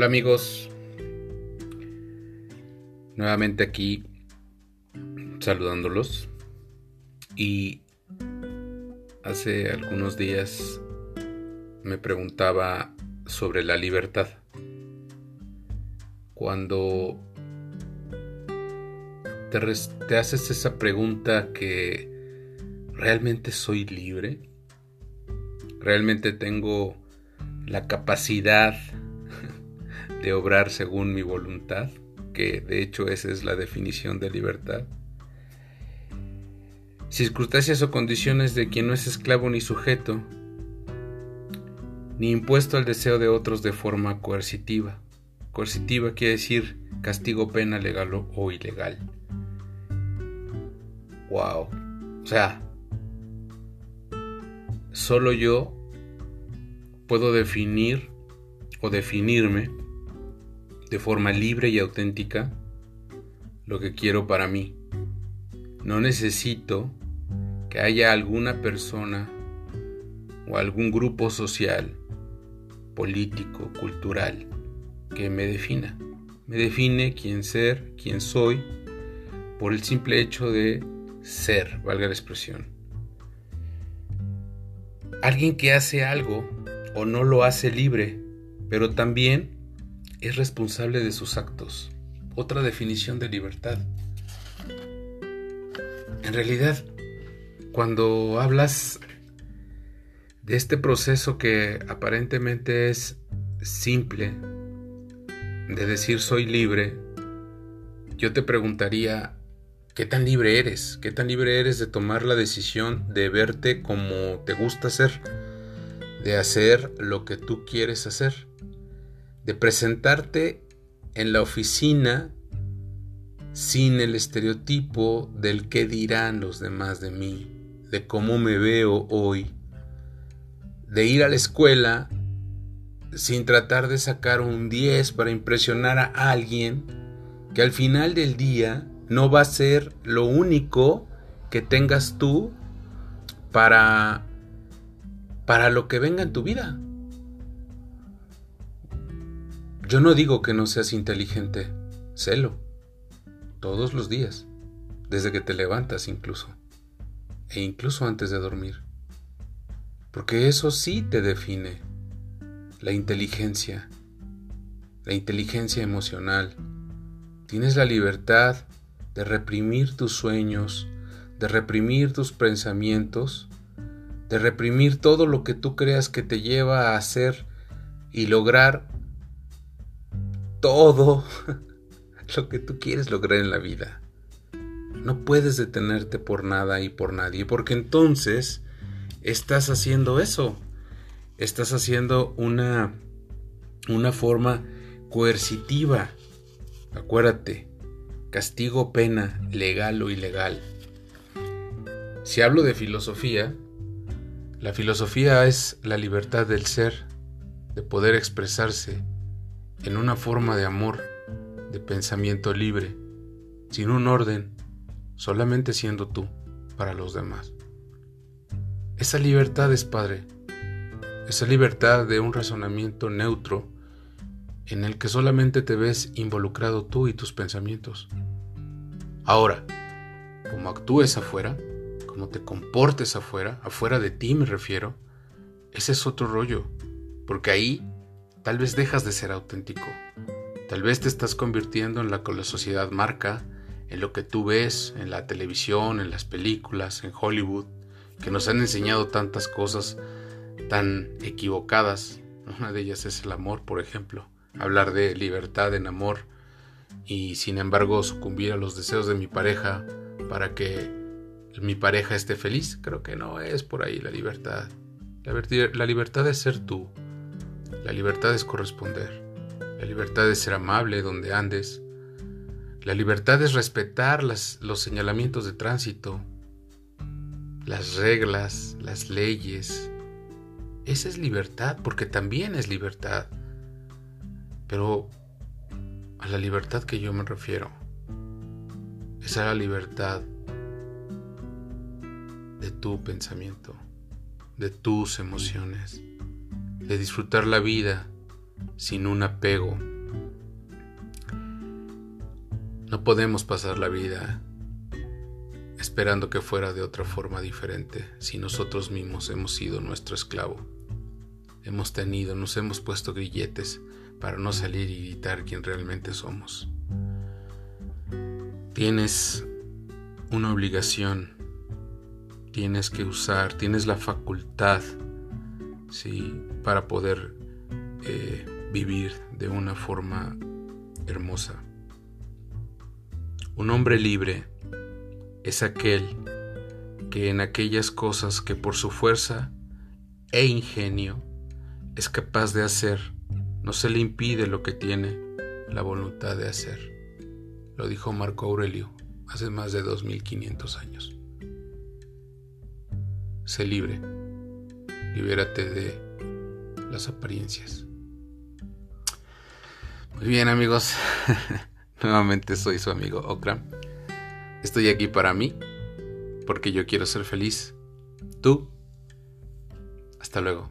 Hola amigos, nuevamente aquí saludándolos y hace algunos días me preguntaba sobre la libertad. Cuando te, te haces esa pregunta que ¿realmente soy libre? ¿Realmente tengo la capacidad de obrar según mi voluntad, que de hecho esa es la definición de libertad. Circunstancias o condiciones de quien no es esclavo ni sujeto, ni impuesto al deseo de otros de forma coercitiva. Coercitiva quiere decir castigo, pena legal o ilegal. Wow. O sea, solo yo puedo definir o definirme de forma libre y auténtica lo que quiero para mí. No necesito que haya alguna persona o algún grupo social, político, cultural, que me defina. Me define quién ser, quién soy, por el simple hecho de ser, valga la expresión. Alguien que hace algo o no lo hace libre, pero también es responsable de sus actos. Otra definición de libertad. En realidad, cuando hablas de este proceso que aparentemente es simple, de decir soy libre, yo te preguntaría, ¿qué tan libre eres? ¿Qué tan libre eres de tomar la decisión de verte como te gusta ser? De hacer lo que tú quieres hacer de presentarte en la oficina sin el estereotipo del qué dirán los demás de mí, de cómo me veo hoy, de ir a la escuela sin tratar de sacar un 10 para impresionar a alguien que al final del día no va a ser lo único que tengas tú para para lo que venga en tu vida. Yo no digo que no seas inteligente, sélo, todos los días, desde que te levantas incluso, e incluso antes de dormir, porque eso sí te define, la inteligencia, la inteligencia emocional. Tienes la libertad de reprimir tus sueños, de reprimir tus pensamientos, de reprimir todo lo que tú creas que te lleva a hacer y lograr todo lo que tú quieres lograr en la vida. No puedes detenerte por nada y por nadie, porque entonces estás haciendo eso. Estás haciendo una, una forma coercitiva. Acuérdate, castigo, pena, legal o ilegal. Si hablo de filosofía, la filosofía es la libertad del ser, de poder expresarse, en una forma de amor, de pensamiento libre, sin un orden, solamente siendo tú para los demás. Esa libertad es, Padre, esa libertad de un razonamiento neutro en el que solamente te ves involucrado tú y tus pensamientos. Ahora, como actúes afuera, como te comportes afuera, afuera de ti me refiero, ese es otro rollo, porque ahí Tal vez dejas de ser auténtico. Tal vez te estás convirtiendo en lo que la sociedad marca, en lo que tú ves en la televisión, en las películas, en Hollywood, que nos han enseñado tantas cosas tan equivocadas. Una de ellas es el amor, por ejemplo. Hablar de libertad en amor y sin embargo sucumbir a los deseos de mi pareja para que mi pareja esté feliz. Creo que no es por ahí la libertad. La, libertad es ser tú. La libertad es corresponder. La libertad es ser amable donde andes. La libertad es respetar los señalamientos de tránsito, las reglas, las leyes. Esa es libertad, porque también es libertad. Pero a la libertad que yo me refiero es a la libertad de tu pensamiento, de tus emociones de disfrutar la vida sin un apego. No podemos pasar la vida esperando que fuera de otra forma diferente si nosotros mismos hemos sido nuestro esclavo. Hemos tenido, nos hemos puesto grilletes para no salir y gritar quién realmente somos. Tienes una obligación, tienes que usar, tienes la facultad, sí, para poder eh, vivir de una forma hermosa. Un hombre libre es aquel que en aquellas cosas que por su fuerza e ingenio es capaz de hacer, no se le impide lo que tiene la voluntad de hacer. Lo dijo Marco Aurelio hace más de 2500 años. Sé libre, libérate de las apariencias. Muy bien amigos, nuevamente soy su amigo Okram. Estoy aquí para mí, porque yo quiero ser feliz. Tú, hasta luego.